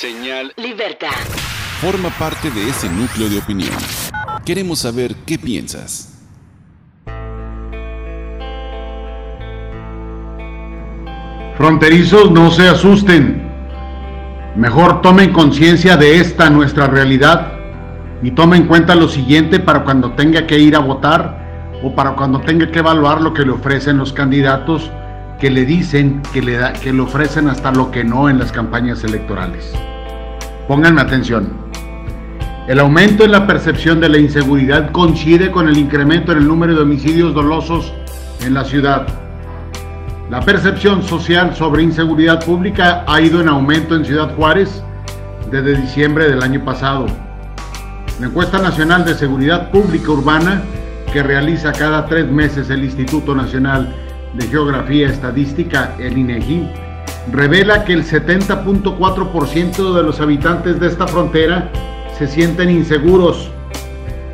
Señal Libertad. Forma parte de ese núcleo de opinión. Queremos saber qué piensas. Fronterizos, no se asusten. Mejor tomen conciencia de esta nuestra realidad y tomen en cuenta lo siguiente para cuando tenga que ir a votar o para cuando tenga que evaluar lo que le ofrecen los candidatos que le dicen que le, da, que le ofrecen hasta lo que no en las campañas electorales. Pónganme atención. El aumento en la percepción de la inseguridad coincide con el incremento en el número de homicidios dolosos en la ciudad. La percepción social sobre inseguridad pública ha ido en aumento en Ciudad Juárez desde diciembre del año pasado. La encuesta nacional de seguridad pública urbana que realiza cada tres meses el Instituto Nacional de Geografía Estadística, el INEGI, revela que el 70.4% de los habitantes de esta frontera se sienten inseguros.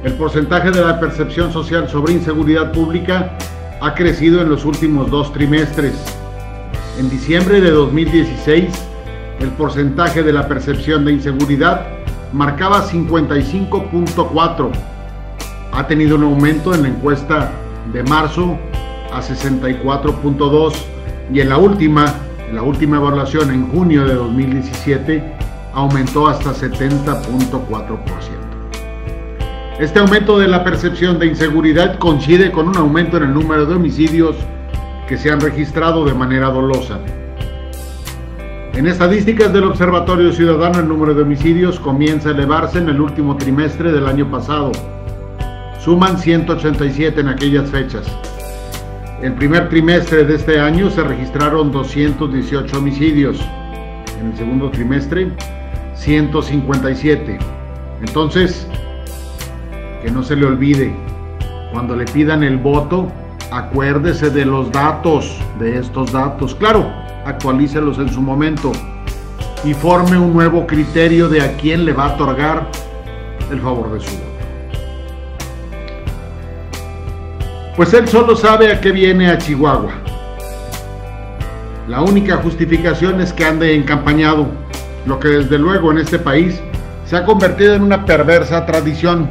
El porcentaje de la percepción social sobre inseguridad pública ha crecido en los últimos dos trimestres. En diciembre de 2016, el porcentaje de la percepción de inseguridad marcaba 55.4. Ha tenido un aumento en la encuesta de marzo a 64.2 y en la última, en la última evaluación en junio de 2017 aumentó hasta 70.4%. Este aumento de la percepción de inseguridad coincide con un aumento en el número de homicidios que se han registrado de manera dolosa. En estadísticas del Observatorio Ciudadano el número de homicidios comienza a elevarse en el último trimestre del año pasado. Suman 187 en aquellas fechas. El primer trimestre de este año se registraron 218 homicidios. En el segundo trimestre, 157. Entonces, que no se le olvide, cuando le pidan el voto, acuérdese de los datos, de estos datos. Claro, actualícelos en su momento y forme un nuevo criterio de a quién le va a otorgar el favor de su voto. Pues él solo sabe a qué viene a Chihuahua. La única justificación es que ande encampañado, lo que desde luego en este país se ha convertido en una perversa tradición.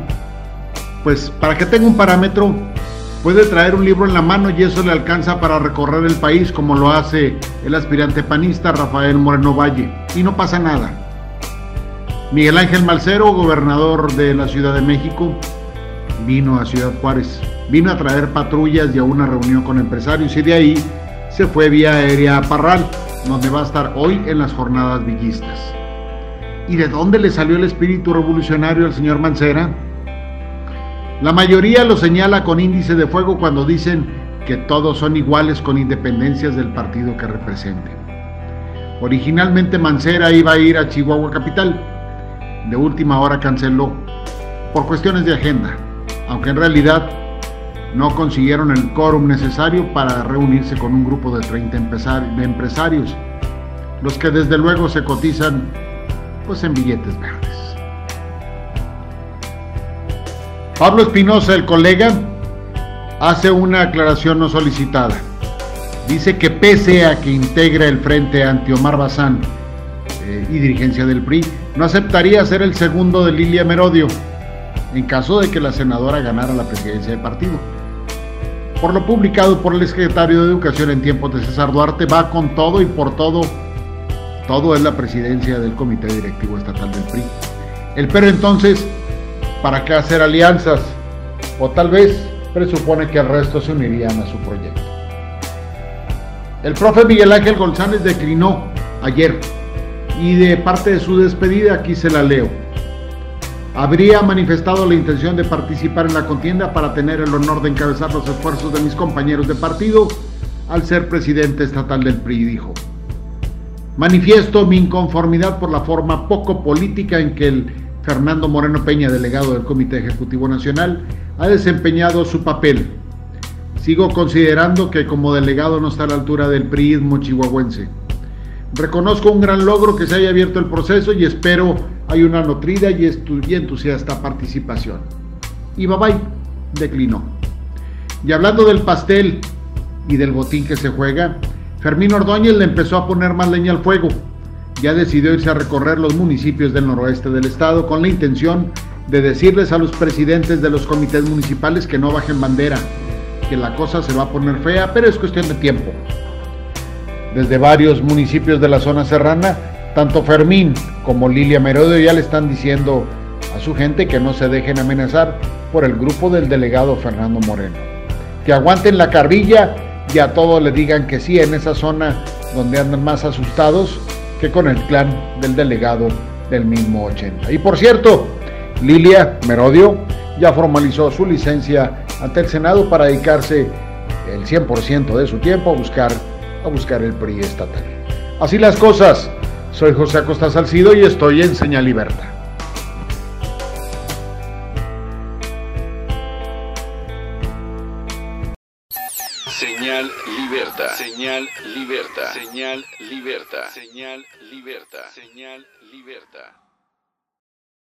Pues para que tenga un parámetro, puede traer un libro en la mano y eso le alcanza para recorrer el país como lo hace el aspirante panista Rafael Moreno Valle. Y no pasa nada. Miguel Ángel Malcero, gobernador de la Ciudad de México, vino a Ciudad Juárez vino a traer patrullas y a una reunión con empresarios y de ahí se fue vía aérea a Parral, donde va a estar hoy en las jornadas villistas. ¿Y de dónde le salió el espíritu revolucionario al señor Mancera? La mayoría lo señala con índice de fuego cuando dicen que todos son iguales con independencias del partido que representen. Originalmente Mancera iba a ir a Chihuahua Capital, de última hora canceló por cuestiones de agenda, aunque en realidad no consiguieron el quórum necesario para reunirse con un grupo de 30 empresarios, los que desde luego se cotizan pues en billetes verdes. Pablo Espinosa, el colega, hace una aclaración no solicitada. Dice que pese a que integra el frente anti Omar Bazán eh, y dirigencia del PRI, no aceptaría ser el segundo de Lilia Merodio en caso de que la senadora ganara la presidencia del partido por lo publicado por el secretario de Educación en tiempos de César Duarte, va con todo y por todo, todo es la presidencia del Comité Directivo Estatal del PRI. El pero entonces, ¿para qué hacer alianzas? O tal vez presupone que el resto se unirían a su proyecto. El profe Miguel Ángel González declinó ayer y de parte de su despedida aquí se la leo habría manifestado la intención de participar en la contienda para tener el honor de encabezar los esfuerzos de mis compañeros de partido al ser presidente estatal del PRI, dijo. Manifiesto mi inconformidad por la forma poco política en que el Fernando Moreno Peña, delegado del Comité Ejecutivo Nacional, ha desempeñado su papel. Sigo considerando que como delegado no está a la altura del priismo chihuahuense. Reconozco un gran logro que se haya abierto el proceso y espero hay una nutrida y, entusiasta participación. Y Babay declinó. Y hablando del pastel y del botín que se juega, Fermín Ordóñez le empezó a poner más leña al fuego. ya decidió irse a recorrer los municipios del noroeste del estado con la intención de decirles a los presidentes de los comités municipales que no bajen bandera, que la cosa se va a poner fea, pero es cuestión de tiempo. Desde varios municipios de la zona serrana, tanto Fermín como Lilia Merodio ya le están diciendo a su gente que no se dejen amenazar por el grupo del delegado Fernando Moreno. Que aguanten la carrilla y a todos le digan que sí en esa zona donde andan más asustados que con el clan del delegado del mismo 80. Y por cierto, Lilia Merodio ya formalizó su licencia ante el Senado para dedicarse el 100% de su tiempo a buscar, a buscar el PRI estatal. Así las cosas. Soy José Acosta Salcido y estoy en Señal Libertad. Señal Libertad. Señal Libertad. Señal Libertad. Señal Libertad. Señal Libertad.